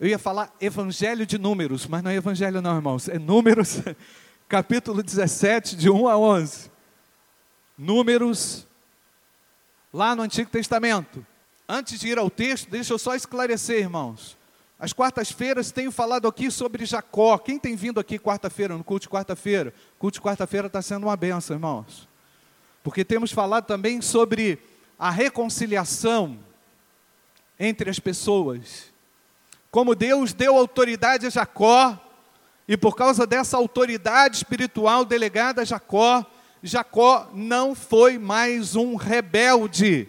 Eu ia falar Evangelho de Números, mas não é Evangelho, não, irmãos. É Números, capítulo 17, de 1 a 11. Números, lá no Antigo Testamento. Antes de ir ao texto, deixa eu só esclarecer, irmãos. As quartas-feiras tenho falado aqui sobre Jacó. Quem tem vindo aqui quarta-feira, no culto de quarta-feira? O culto de quarta-feira está sendo uma benção, irmãos. Porque temos falado também sobre a reconciliação entre as pessoas. Como Deus deu autoridade a Jacó, e por causa dessa autoridade espiritual delegada a Jacó, Jacó não foi mais um rebelde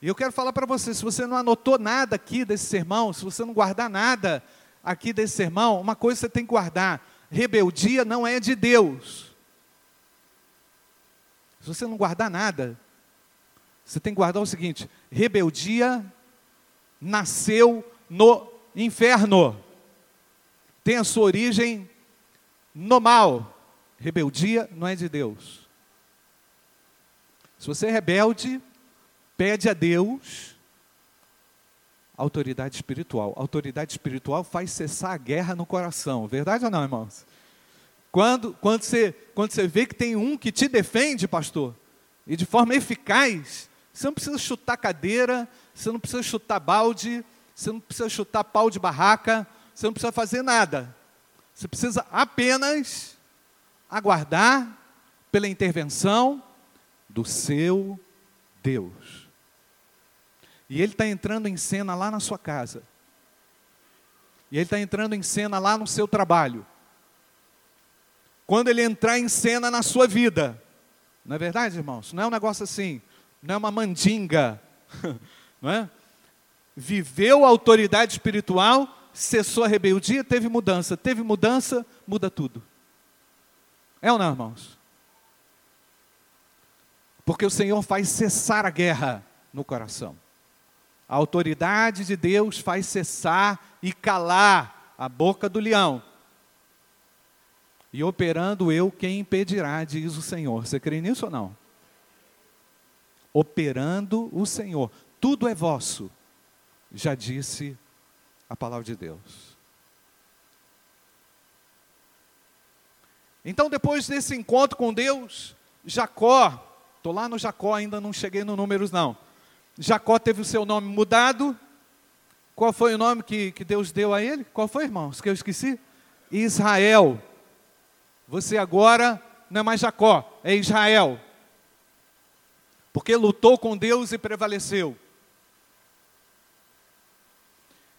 e eu quero falar para você, se você não anotou nada aqui desse sermão, se você não guardar nada aqui desse sermão, uma coisa você tem que guardar: rebeldia não é de Deus. Se você não guardar nada, você tem que guardar o seguinte: rebeldia nasceu no inferno, tem a sua origem no mal. Rebeldia não é de Deus. Se você é rebelde, pede a Deus autoridade espiritual. Autoridade espiritual faz cessar a guerra no coração. Verdade ou não, irmãos? Quando, quando, você, quando você vê que tem um que te defende, pastor, e de forma eficaz, você não precisa chutar cadeira, você não precisa chutar balde, você não precisa chutar pau de barraca, você não precisa fazer nada. Você precisa apenas aguardar pela intervenção do seu Deus. E ele está entrando em cena lá na sua casa. E ele está entrando em cena lá no seu trabalho. Quando ele entrar em cena na sua vida. Não é verdade, irmãos? Não é um negócio assim. Não é uma mandinga. Não é? Viveu a autoridade espiritual, cessou a rebeldia, teve mudança. Teve mudança, muda tudo. É ou não, irmãos? Porque o Senhor faz cessar a guerra no coração. A autoridade de Deus faz cessar e calar a boca do leão. E operando eu, quem impedirá, diz o Senhor. Você crê nisso ou não? Operando o Senhor. Tudo é vosso, já disse a palavra de Deus. Então, depois desse encontro com Deus, Jacó, estou lá no Jacó, ainda não cheguei no números não. Jacó teve o seu nome mudado. Qual foi o nome que, que Deus deu a ele? Qual foi, irmãos? Que eu esqueci? Israel. Você agora não é mais Jacó, é Israel. Porque lutou com Deus e prevaleceu.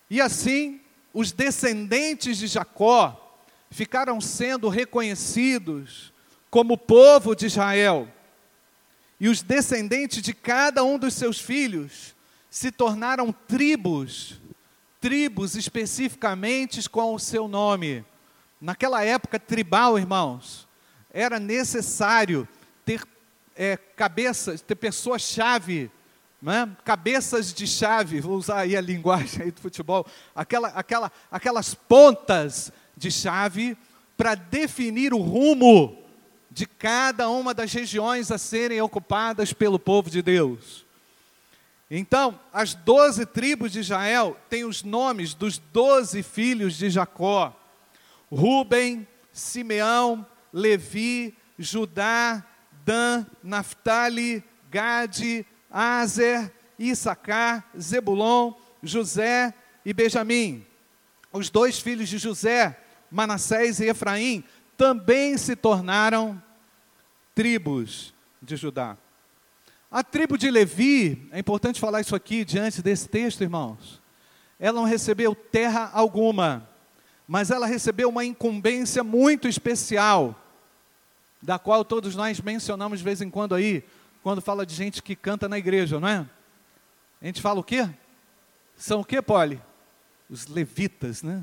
E assim, os descendentes de Jacó ficaram sendo reconhecidos como povo de Israel. E os descendentes de cada um dos seus filhos se tornaram tribos, tribos especificamente com o seu nome. Naquela época tribal, irmãos, era necessário ter é, cabeças, ter pessoas-chave, né? cabeças de chave, vou usar aí a linguagem aí do futebol, aquela, aquela, aquelas pontas de chave para definir o rumo de cada uma das regiões a serem ocupadas pelo povo de Deus. Então, as doze tribos de Israel têm os nomes dos doze filhos de Jacó: Ruben, Simeão, Levi, Judá, Dan, Naphtali, Gade, Azer, Issacar, Zebulon, José e Benjamim. Os dois filhos de José, Manassés e Efraim, também se tornaram tribos de Judá. A tribo de Levi, é importante falar isso aqui diante desse texto, irmãos. Ela não recebeu terra alguma, mas ela recebeu uma incumbência muito especial, da qual todos nós mencionamos de vez em quando aí, quando fala de gente que canta na igreja, não é? A gente fala o quê? São o quê, Poli? Os levitas, né?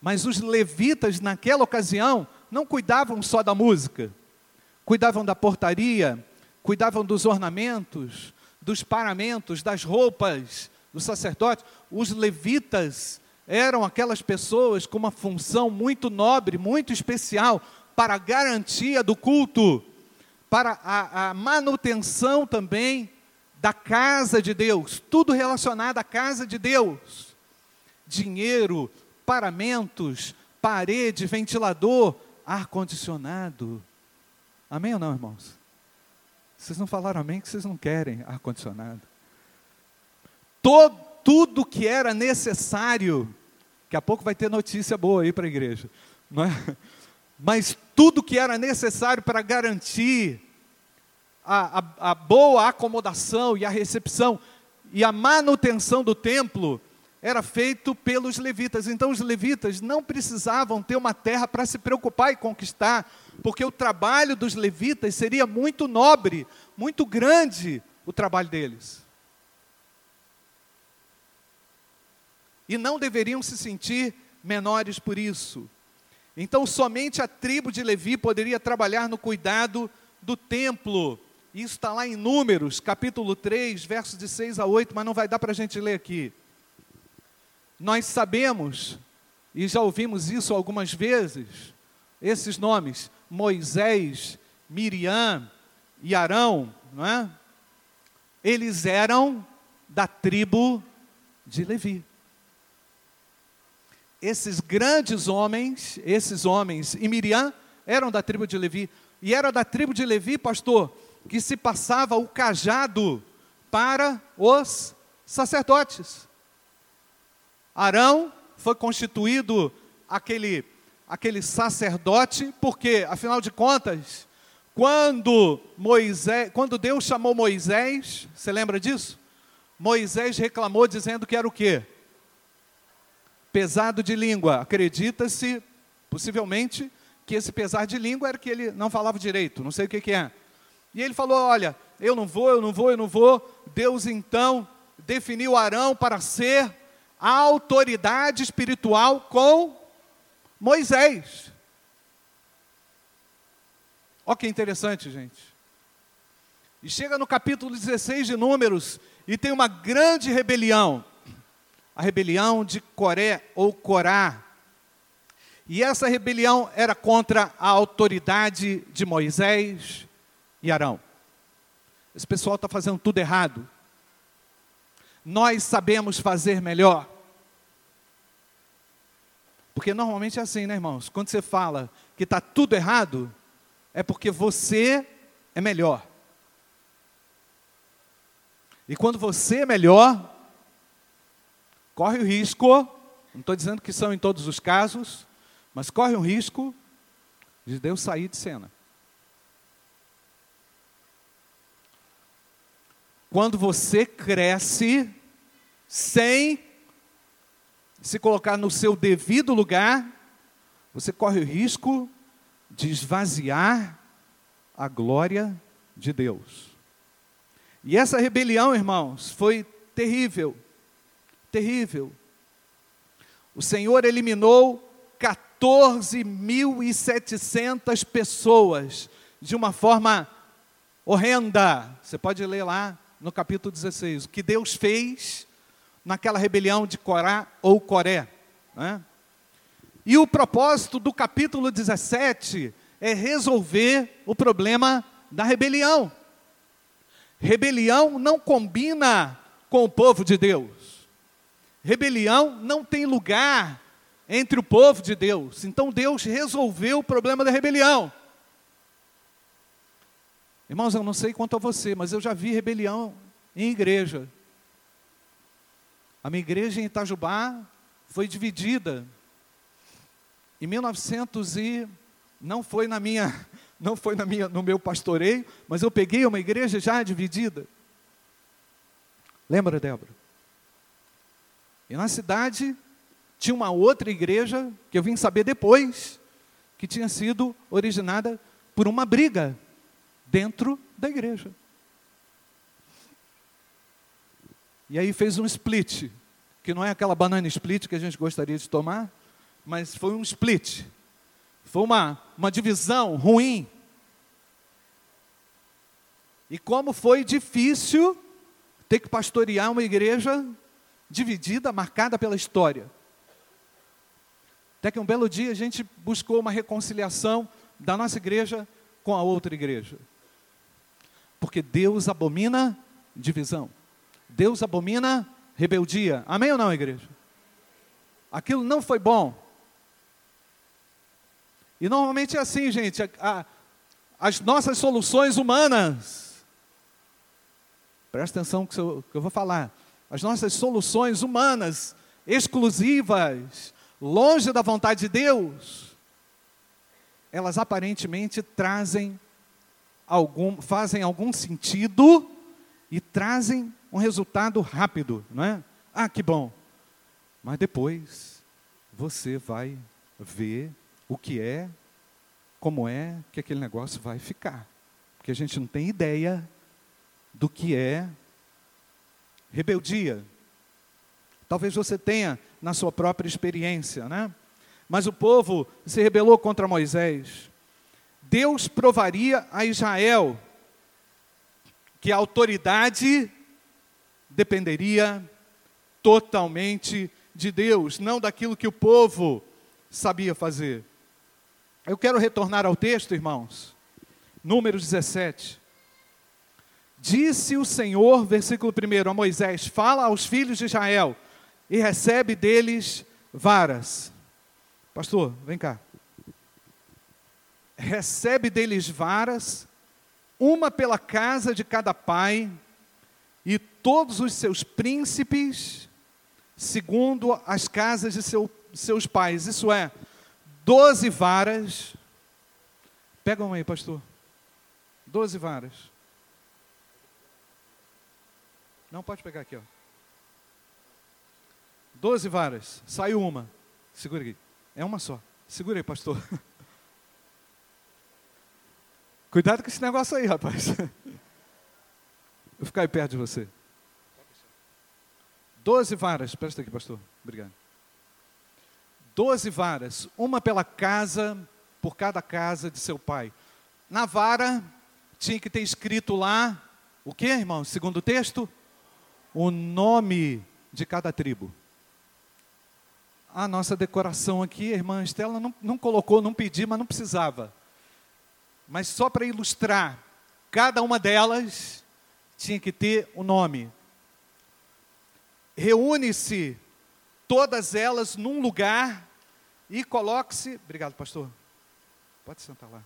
Mas os levitas, naquela ocasião, não cuidavam só da música, cuidavam da portaria, cuidavam dos ornamentos, dos paramentos, das roupas dos sacerdotes. Os levitas eram aquelas pessoas com uma função muito nobre, muito especial, para a garantia do culto, para a, a manutenção também da casa de Deus, tudo relacionado à casa de Deus. Dinheiro, paramentos, parede, ventilador, ar-condicionado. Amém ou não, irmãos? Vocês não falaram amém que vocês não querem ar-condicionado. Tudo que era necessário, daqui a pouco vai ter notícia boa aí para a igreja, não é? Mas tudo que era necessário para garantir a, a, a boa acomodação e a recepção e a manutenção do templo era feito pelos levitas. Então os levitas não precisavam ter uma terra para se preocupar e conquistar, porque o trabalho dos levitas seria muito nobre, muito grande o trabalho deles. E não deveriam se sentir menores por isso. Então somente a tribo de Levi poderia trabalhar no cuidado do templo isso está lá em Números, capítulo 3, versos de 6 a 8, mas não vai dar para a gente ler aqui. Nós sabemos, e já ouvimos isso algumas vezes, esses nomes, Moisés, Miriam e Arão, não é? Eles eram da tribo de Levi. Esses grandes homens, esses homens e Miriam eram da tribo de Levi. E era da tribo de Levi, pastor, que se passava o cajado para os sacerdotes. Arão foi constituído aquele, aquele sacerdote, porque, afinal de contas, quando Moisés, quando Deus chamou Moisés, você lembra disso? Moisés reclamou dizendo que era o quê? Pesado de língua. Acredita-se, possivelmente, que esse pesar de língua era que ele não falava direito, não sei o que, que é. E ele falou: Olha, eu não vou, eu não vou, eu não vou. Deus então definiu Arão para ser a autoridade espiritual com Moisés. Olha que interessante, gente. E chega no capítulo 16 de Números e tem uma grande rebelião. A rebelião de Coré ou Corá. E essa rebelião era contra a autoridade de Moisés, e Arão. Esse pessoal está fazendo tudo errado. Nós sabemos fazer melhor. Porque normalmente é assim, né, irmãos? Quando você fala que está tudo errado, é porque você é melhor. E quando você é melhor, corre o risco, não estou dizendo que são em todos os casos, mas corre o risco de Deus sair de cena. Quando você cresce sem se colocar no seu devido lugar, você corre o risco de esvaziar a glória de Deus. E essa rebelião, irmãos, foi terrível, terrível. O Senhor eliminou 14.700 pessoas de uma forma horrenda. Você pode ler lá no capítulo 16, o que Deus fez naquela rebelião de Corá ou Coré. Né? E o propósito do capítulo 17 é resolver o problema da rebelião. Rebelião não combina com o povo de Deus. Rebelião não tem lugar entre o povo de Deus. Então Deus resolveu o problema da rebelião. Irmãos, eu não sei quanto a você, mas eu já vi rebelião em igreja. A minha igreja em Itajubá foi dividida. Em 1900 e não foi na minha, não foi na minha, no meu pastoreio, mas eu peguei uma igreja já dividida. Lembra, Débora? E na cidade tinha uma outra igreja que eu vim saber depois que tinha sido originada por uma briga dentro da igreja. E aí fez um split, que não é aquela banana split que a gente gostaria de tomar, mas foi um split. Foi uma, uma divisão ruim. E como foi difícil ter que pastorear uma igreja dividida, marcada pela história. Até que um belo dia a gente buscou uma reconciliação da nossa igreja com a outra igreja. Porque Deus abomina divisão. Deus abomina rebeldia. Amém ou não, igreja? Aquilo não foi bom. E normalmente é assim, gente. A, a, as nossas soluções humanas. Presta atenção que eu, que eu vou falar. As nossas soluções humanas, exclusivas, longe da vontade de Deus, elas aparentemente trazem algum, fazem algum sentido e trazem um resultado rápido, não é? Ah, que bom. Mas depois você vai ver o que é, como é que aquele negócio vai ficar. Porque a gente não tem ideia do que é rebeldia. Talvez você tenha na sua própria experiência, né? Mas o povo se rebelou contra Moisés. Deus provaria a Israel que a autoridade dependeria totalmente de Deus, não daquilo que o povo sabia fazer. Eu quero retornar ao texto, irmãos. Número 17. Disse o Senhor, versículo 1 a Moisés: Fala aos filhos de Israel e recebe deles varas. Pastor, vem cá. Recebe deles varas, uma pela casa de cada pai, e todos os seus príncipes, segundo as casas de seu, seus pais. Isso é, doze varas. Pega uma aí, pastor. Doze varas. Não pode pegar aqui, ó. Doze varas. Saiu uma. Segura aqui. É uma só. Segura aí, pastor. Cuidado com esse negócio aí, rapaz. Vou ficar aí perto de você. Doze varas. Presta aqui, pastor. Obrigado. Doze varas. Uma pela casa, por cada casa de seu pai. Na vara, tinha que ter escrito lá, o que, irmão? Segundo o texto? O nome de cada tribo. A nossa decoração aqui, a irmã Estela não, não colocou, não pediu, mas não precisava. Mas só para ilustrar, cada uma delas tinha que ter o um nome. Reúne-se todas elas num lugar e coloque-se. Obrigado, pastor. Pode sentar lá.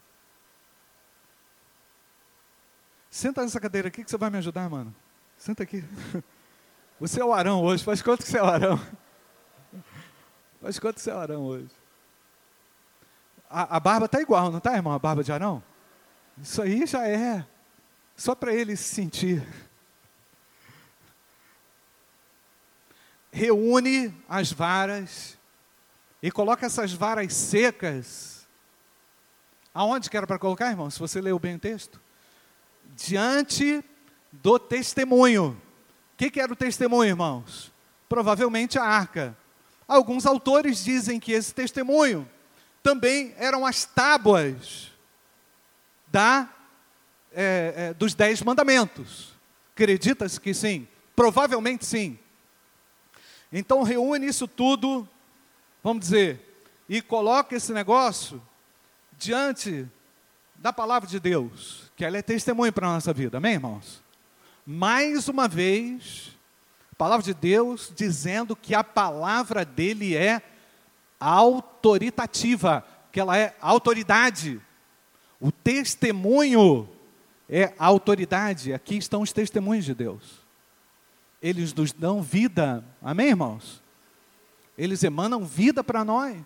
Senta nessa cadeira aqui que você vai me ajudar, mano. Senta aqui. Você é o Arão hoje. Faz quanto que você é o Arão? Faz quanto que você é o Arão hoje? A, a barba está igual, não está, irmão? A barba de Arão? Isso aí já é. Só para ele se sentir. Reúne as varas e coloca essas varas secas. Aonde que era para colocar, irmão? Se você leu bem o texto. Diante do testemunho. O que, que era o testemunho, irmãos? Provavelmente a arca. Alguns autores dizem que esse testemunho também eram as tábuas da, é, é, dos dez mandamentos. Acredita-se que sim? Provavelmente sim. Então reúne isso tudo, vamos dizer, e coloca esse negócio diante da palavra de Deus, que ela é testemunho para a nossa vida, amém, irmãos? Mais uma vez, a palavra de Deus dizendo que a palavra dele é autoritativa, que ela é autoridade. O testemunho é autoridade. Aqui estão os testemunhos de Deus. Eles nos dão vida. Amém, irmãos? Eles emanam vida para nós.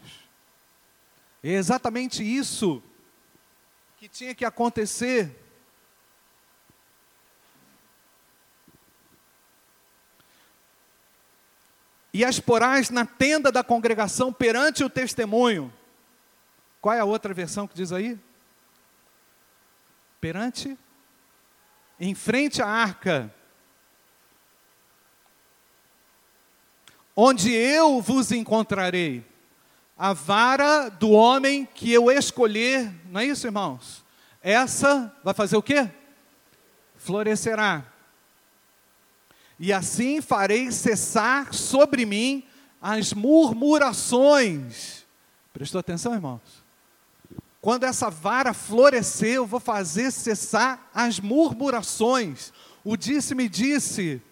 É exatamente isso que tinha que acontecer e as porás na tenda da congregação perante o testemunho. Qual é a outra versão que diz aí? Perante, em frente à arca, onde eu vos encontrarei, a vara do homem que eu escolher, não é isso, irmãos? Essa vai fazer o quê? Florescerá e assim farei cessar sobre mim as murmurações. Prestou atenção, irmãos? Quando essa vara florescer, eu vou fazer cessar as murmurações. o disse-me disse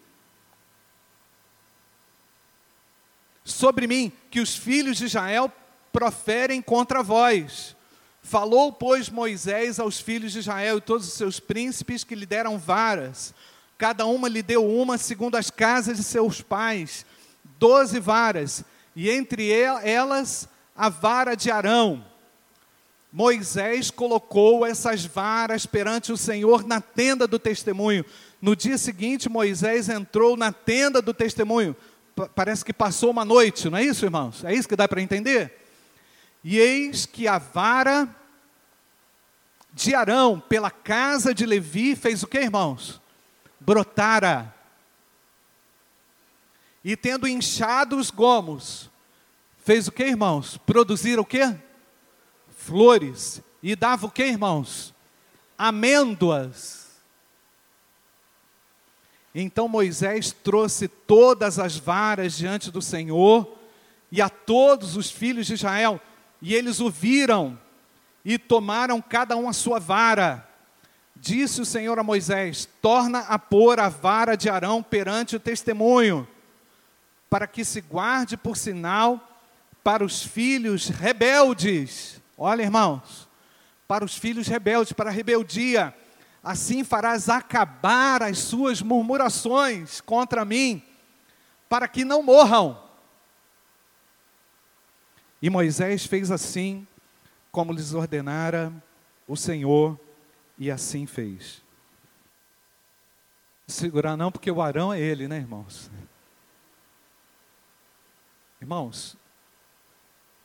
sobre mim que os filhos de Israel proferem contra vós. Falou, pois, Moisés aos filhos de Israel e todos os seus príncipes que lhe deram varas. Cada uma lhe deu uma segundo as casas de seus pais, doze varas, e entre elas a vara de Arão. Moisés colocou essas varas perante o Senhor na tenda do testemunho. No dia seguinte, Moisés entrou na tenda do testemunho. P parece que passou uma noite, não é isso, irmãos? É isso que dá para entender? E eis que a vara de Arão pela casa de Levi fez o que, irmãos? Brotara. E tendo inchado os gomos, fez o que, irmãos? Produzir o que? Flores. E dava o que, irmãos? Amêndoas. Então Moisés trouxe todas as varas diante do Senhor e a todos os filhos de Israel e eles o viram e tomaram cada um a sua vara. Disse o Senhor a Moisés: Torna a pôr a vara de Arão perante o testemunho, para que se guarde por sinal para os filhos rebeldes. Olha, irmãos, para os filhos rebeldes, para a rebeldia. Assim farás acabar as suas murmurações contra mim, para que não morram. E Moisés fez assim, como lhes ordenara o Senhor, e assim fez. Segurar não, porque o Arão é ele, né, irmãos? Irmãos,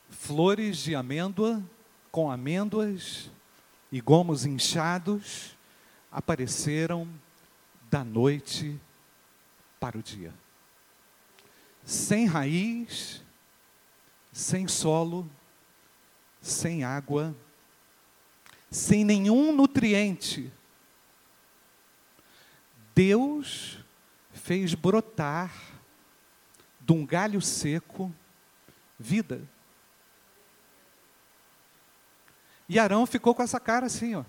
flores de amêndoa com amêndoas e gomos inchados apareceram da noite para o dia. Sem raiz, sem solo, sem água, sem nenhum nutriente. Deus fez brotar de um galho seco vida. E Arão ficou com essa cara assim, ó,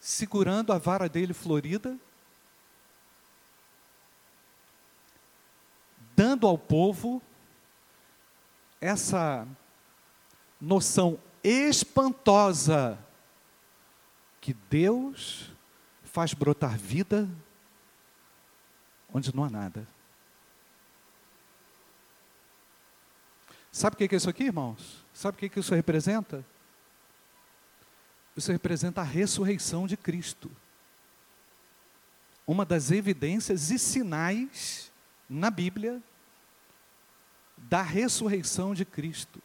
segurando a vara dele florida, dando ao povo essa noção espantosa que Deus faz brotar vida onde não há nada. Sabe o que é isso aqui, irmãos? Sabe o que isso representa? Isso representa a ressurreição de Cristo. Uma das evidências e sinais na Bíblia da ressurreição de Cristo,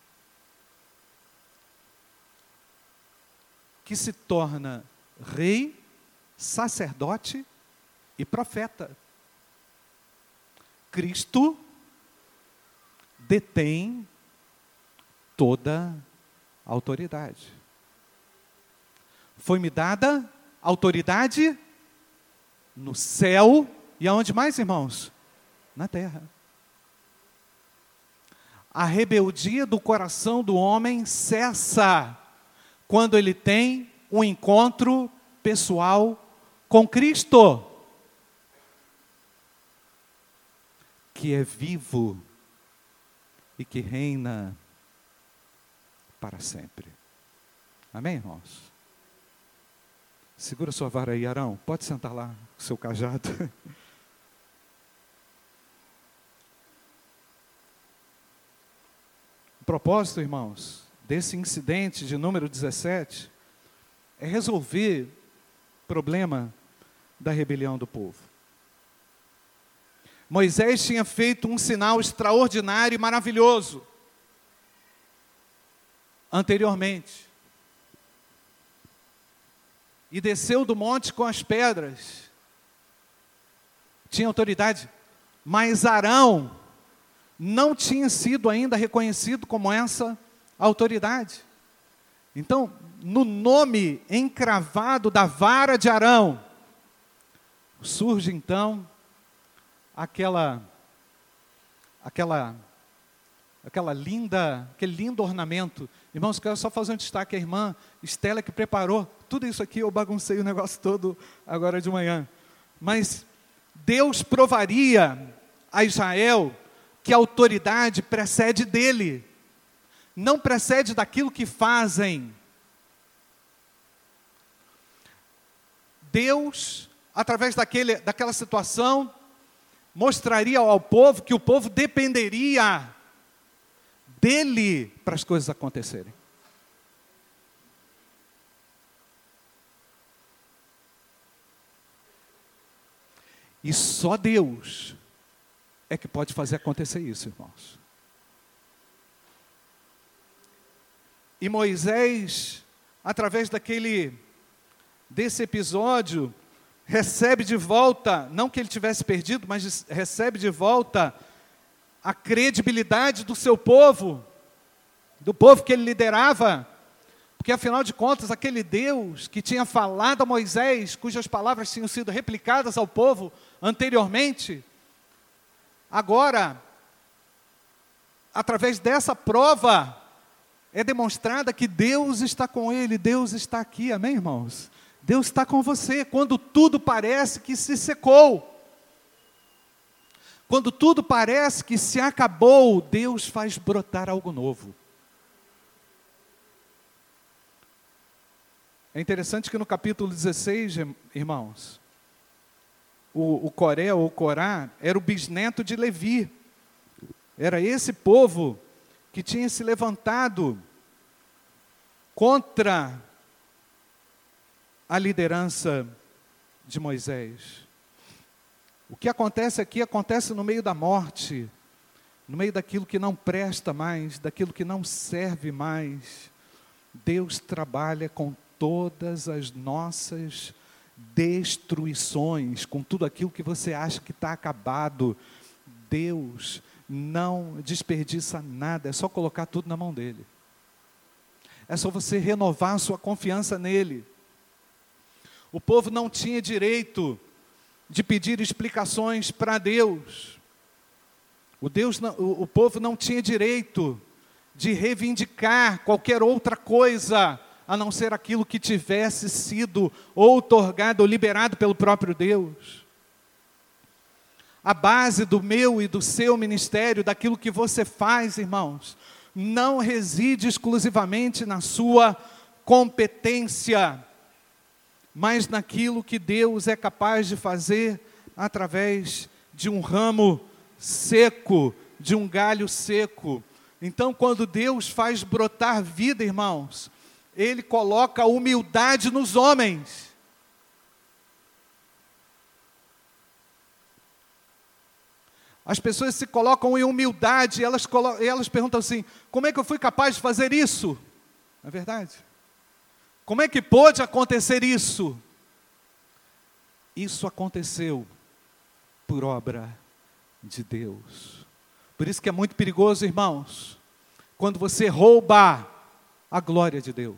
que se torna rei, sacerdote e profeta. Cristo detém toda a autoridade. Foi-me dada autoridade no céu e aonde mais, irmãos? Na terra a rebeldia do coração do homem cessa quando ele tem um encontro pessoal com Cristo, que é vivo e que reina para sempre. Amém, irmãos? Segura sua vara aí, Arão. Pode sentar lá, seu cajado. propósito, irmãos, desse incidente de número 17 é resolver o problema da rebelião do povo. Moisés tinha feito um sinal extraordinário e maravilhoso anteriormente. E desceu do monte com as pedras. Tinha autoridade. Mas Arão não tinha sido ainda reconhecido como essa autoridade. Então, no nome encravado da vara de Arão, surge então aquela aquela aquela linda, aquele lindo ornamento. Irmãos, quero só fazer um destaque à irmã Estela que preparou tudo isso aqui, eu baguncei o negócio todo agora de manhã. Mas Deus provaria a Israel que a autoridade precede dele, não precede daquilo que fazem. Deus, através daquele, daquela situação, mostraria ao povo que o povo dependeria dele para as coisas acontecerem. E só Deus é que pode fazer acontecer isso, irmãos. E Moisés, através daquele desse episódio, recebe de volta, não que ele tivesse perdido, mas recebe de volta a credibilidade do seu povo, do povo que ele liderava, porque afinal de contas, aquele Deus que tinha falado a Moisés, cujas palavras tinham sido replicadas ao povo anteriormente, agora, através dessa prova, é demonstrada que Deus está com ele, Deus está aqui, amém, irmãos? Deus está com você quando tudo parece que se secou. Quando tudo parece que se acabou, Deus faz brotar algo novo. É interessante que no capítulo 16, irmãos, o, o Coré ou Corá era o bisneto de Levi. Era esse povo que tinha se levantado contra a liderança de Moisés. O que acontece aqui acontece no meio da morte, no meio daquilo que não presta mais, daquilo que não serve mais. Deus trabalha com todas as nossas destruições, com tudo aquilo que você acha que está acabado. Deus não desperdiça nada, é só colocar tudo na mão dele. É só você renovar a sua confiança nele. O povo não tinha direito de pedir explicações para Deus. O, Deus o, o povo não tinha direito de reivindicar qualquer outra coisa a não ser aquilo que tivesse sido outorgado ou liberado pelo próprio Deus. A base do meu e do seu ministério, daquilo que você faz, irmãos, não reside exclusivamente na sua competência, mas naquilo que Deus é capaz de fazer através de um ramo seco, de um galho seco. Então, quando Deus faz brotar vida, irmãos, Ele coloca humildade nos homens. As pessoas se colocam em humildade, elas, elas perguntam assim: como é que eu fui capaz de fazer isso? Não é verdade? Como é que pôde acontecer isso? Isso aconteceu por obra de Deus. Por isso que é muito perigoso, irmãos, quando você rouba a glória de Deus.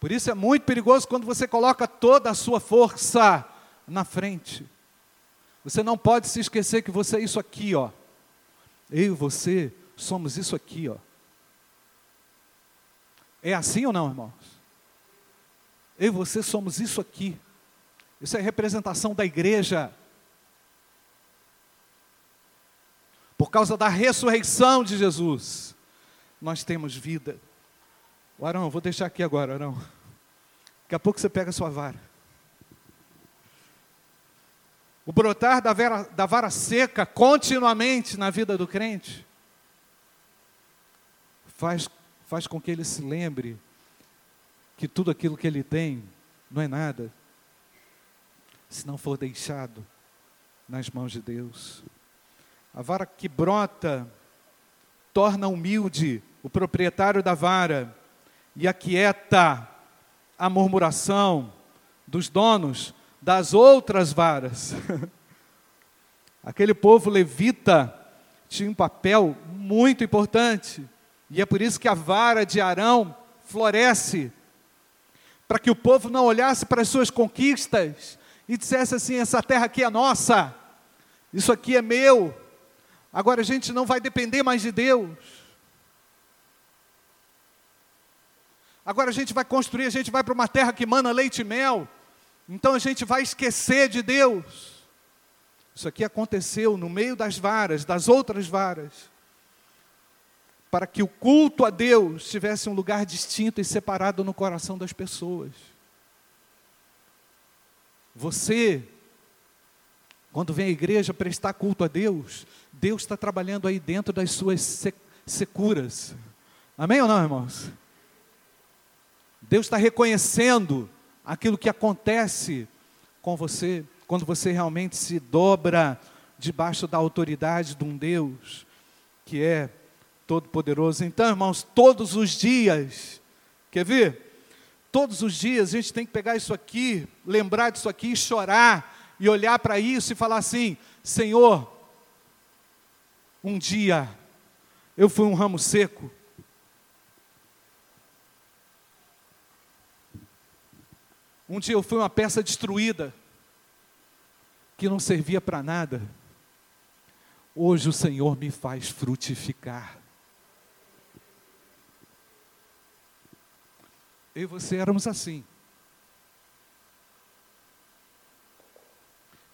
Por isso é muito perigoso quando você coloca toda a sua força na frente. Você não pode se esquecer que você é isso aqui, ó. Eu e você somos isso aqui, ó. É assim ou não, irmãos? Eu e você somos isso aqui. Isso é representação da igreja. Por causa da ressurreição de Jesus, nós temos vida. O Arão, vou deixar aqui agora, Arão. Daqui a pouco você pega a sua vara. O brotar da, vera, da vara seca continuamente na vida do crente faz faz com que ele se lembre que tudo aquilo que ele tem não é nada se não for deixado nas mãos de Deus. A vara que brota torna humilde o proprietário da vara e aquieta a murmuração dos donos das outras varas. Aquele povo levita tinha um papel muito importante e é por isso que a vara de Arão floresce, para que o povo não olhasse para as suas conquistas e dissesse assim: essa terra aqui é nossa, isso aqui é meu. Agora a gente não vai depender mais de Deus. Agora a gente vai construir, a gente vai para uma terra que mana leite e mel. Então a gente vai esquecer de Deus. Isso aqui aconteceu no meio das varas, das outras varas, para que o culto a Deus tivesse um lugar distinto e separado no coração das pessoas. Você, quando vem à igreja prestar culto a Deus, Deus está trabalhando aí dentro das suas securas. Amém ou não, irmãos? Deus está reconhecendo aquilo que acontece com você, quando você realmente se dobra debaixo da autoridade de um Deus que é todo-poderoso. Então, irmãos, todos os dias, quer ver? Todos os dias a gente tem que pegar isso aqui, lembrar disso aqui, chorar e olhar para isso e falar assim: Senhor, um dia eu fui um ramo seco, Um dia eu fui uma peça destruída, que não servia para nada. Hoje o Senhor me faz frutificar. Eu e você éramos assim.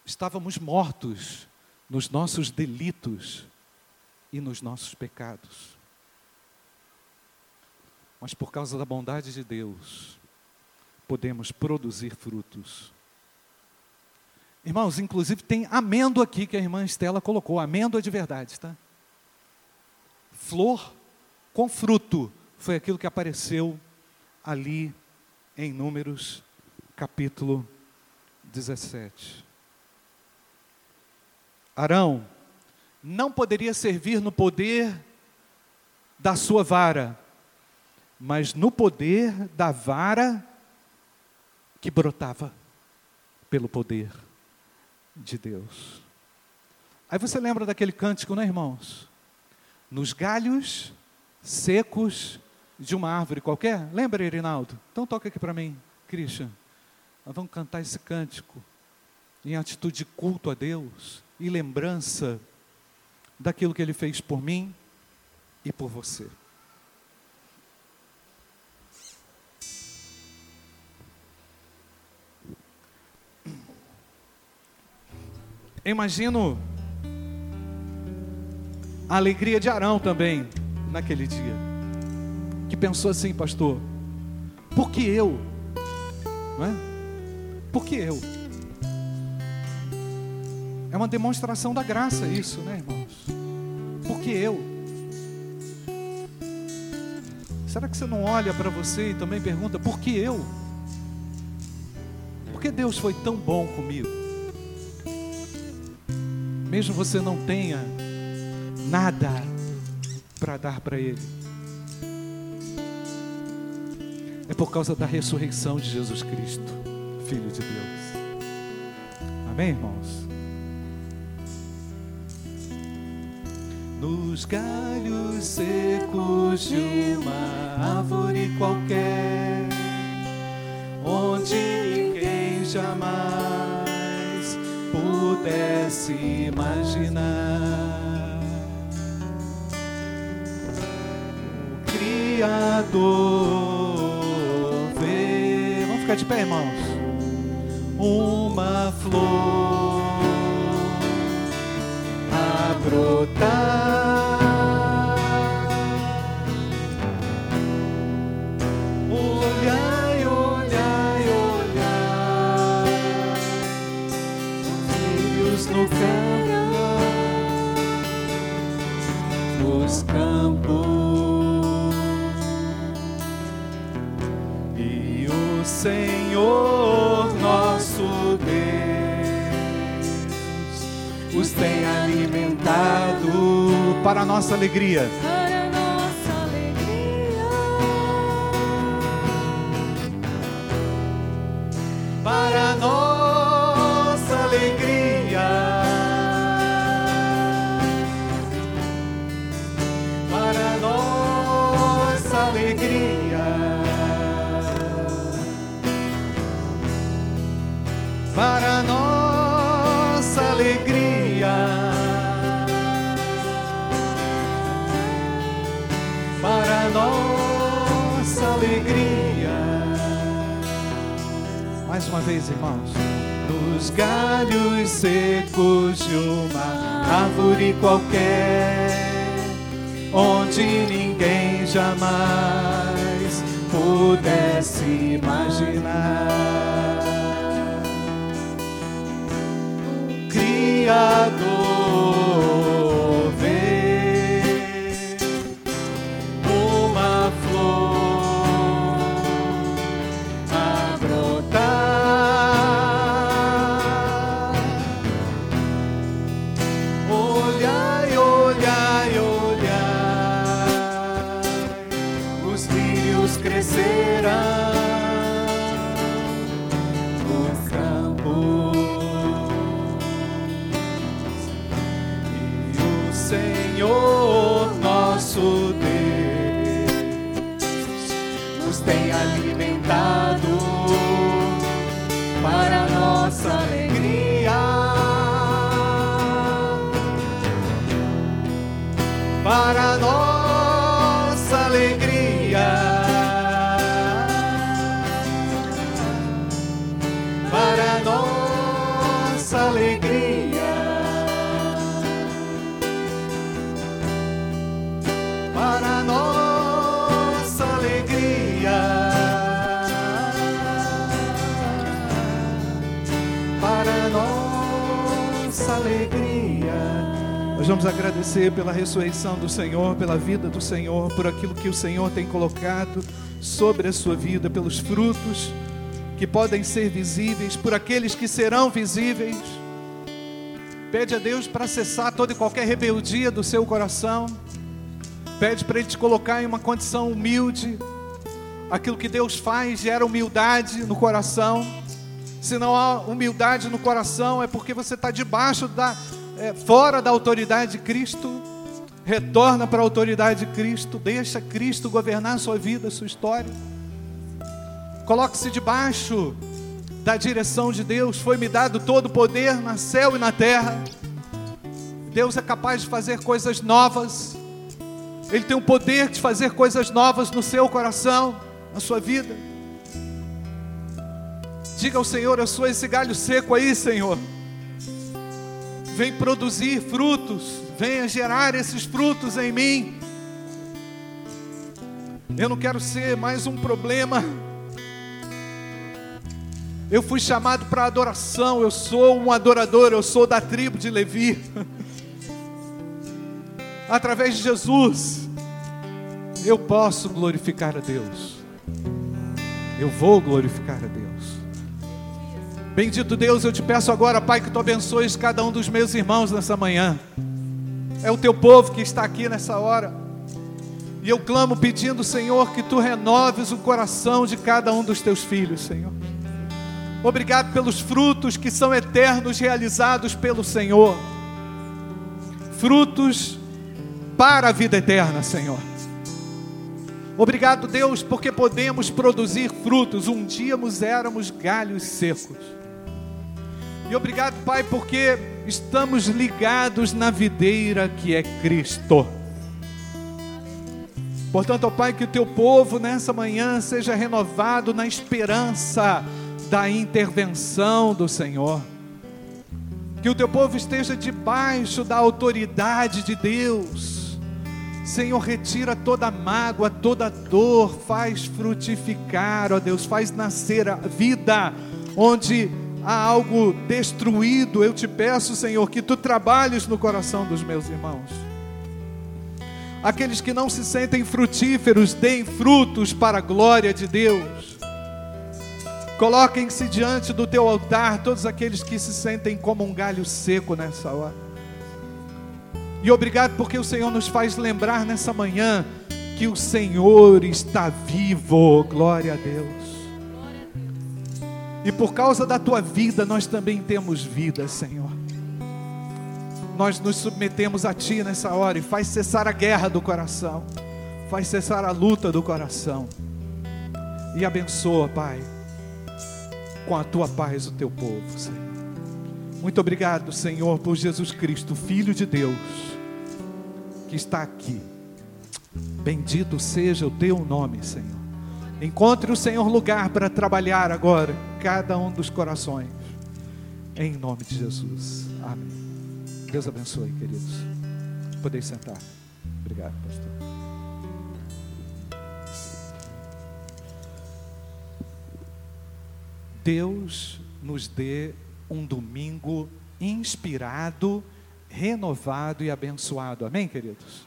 Estávamos mortos nos nossos delitos e nos nossos pecados. Mas por causa da bondade de Deus, podemos produzir frutos. Irmãos, inclusive tem amêndoa aqui que a irmã Estela colocou, amêndoa de verdade, tá? Flor com fruto foi aquilo que apareceu ali em Números capítulo 17. Arão não poderia servir no poder da sua vara, mas no poder da vara que brotava pelo poder de Deus. Aí você lembra daquele cântico, né, irmãos? Nos galhos secos de uma árvore qualquer? Lembra, Irinaldo? Então toca aqui para mim, Christian. Nós vamos cantar esse cântico em atitude de culto a Deus e lembrança daquilo que Ele fez por mim e por você. Eu imagino a alegria de Arão também naquele dia. Que pensou assim, pastor, por que eu? Não é? Por que eu? É uma demonstração da graça isso, né, irmãos? Por que eu? Será que você não olha para você e também pergunta, por que eu? Por que Deus foi tão bom comigo? Mesmo você não tenha nada para dar para Ele. É por causa da ressurreição de Jesus Cristo, Filho de Deus. Amém, irmãos? Nos galhos secos de uma árvore qualquer, onde ninguém jamais pudesse imaginar. O Criador vê. Vamos ficar de pé, irmãos. Uma flor a brotar. Para a nossa alegria. Vez, irmãos. Nos galhos secos de uma árvore qualquer, onde ninguém jamais pudesse imaginar. Criador agradecer pela ressurreição do Senhor, pela vida do Senhor, por aquilo que o Senhor tem colocado sobre a sua vida, pelos frutos que podem ser visíveis, por aqueles que serão visíveis. Pede a Deus para cessar toda e qualquer rebeldia do seu coração. Pede para Ele te colocar em uma condição humilde. Aquilo que Deus faz gera humildade no coração. Se não há humildade no coração, é porque você está debaixo da, é, fora da autoridade de Cristo. Retorna para a autoridade de Cristo. Deixa Cristo governar sua vida, sua história. Coloque-se debaixo da direção de Deus. Foi-me dado todo o poder no céu e na terra. Deus é capaz de fazer coisas novas. Ele tem o poder de fazer coisas novas no seu coração, na sua vida. Diga ao Senhor: Eu sou esse galho seco aí, Senhor. Vem produzir frutos, venha gerar esses frutos em mim. Eu não quero ser mais um problema. Eu fui chamado para adoração, eu sou um adorador, eu sou da tribo de Levi. Através de Jesus, eu posso glorificar a Deus. Eu vou glorificar a Deus. Bendito Deus, eu te peço agora, Pai, que tu abençoes cada um dos meus irmãos nessa manhã. É o teu povo que está aqui nessa hora. E eu clamo pedindo, Senhor, que tu renoves o coração de cada um dos teus filhos, Senhor. Obrigado pelos frutos que são eternos realizados pelo Senhor. Frutos para a vida eterna, Senhor. Obrigado, Deus, porque podemos produzir frutos. Um dia éramos galhos secos. E obrigado, Pai, porque estamos ligados na videira que é Cristo. Portanto, ó Pai, que o teu povo nessa manhã seja renovado na esperança da intervenção do Senhor. Que o teu povo esteja debaixo da autoridade de Deus. Senhor, retira toda mágoa, toda dor, faz frutificar, ó Deus, faz nascer a vida onde há algo destruído. Eu te peço, Senhor, que tu trabalhes no coração dos meus irmãos. Aqueles que não se sentem frutíferos, deem frutos para a glória de Deus. Coloquem-se diante do teu altar todos aqueles que se sentem como um galho seco nessa hora. E obrigado porque o Senhor nos faz lembrar nessa manhã que o Senhor está vivo. Glória a Deus. E por causa da tua vida, nós também temos vida, Senhor. Nós nos submetemos a Ti nessa hora e faz cessar a guerra do coração, faz cessar a luta do coração. E abençoa, Pai, com a tua paz o teu povo, Senhor. Muito obrigado, Senhor, por Jesus Cristo, Filho de Deus, que está aqui. Bendito seja o teu nome, Senhor. Encontre o Senhor lugar para trabalhar agora, cada um dos corações. Em nome de Jesus. Amém. Deus abençoe, queridos. Podem sentar. Obrigado, pastor. Deus nos dê um domingo inspirado, renovado e abençoado. Amém, queridos?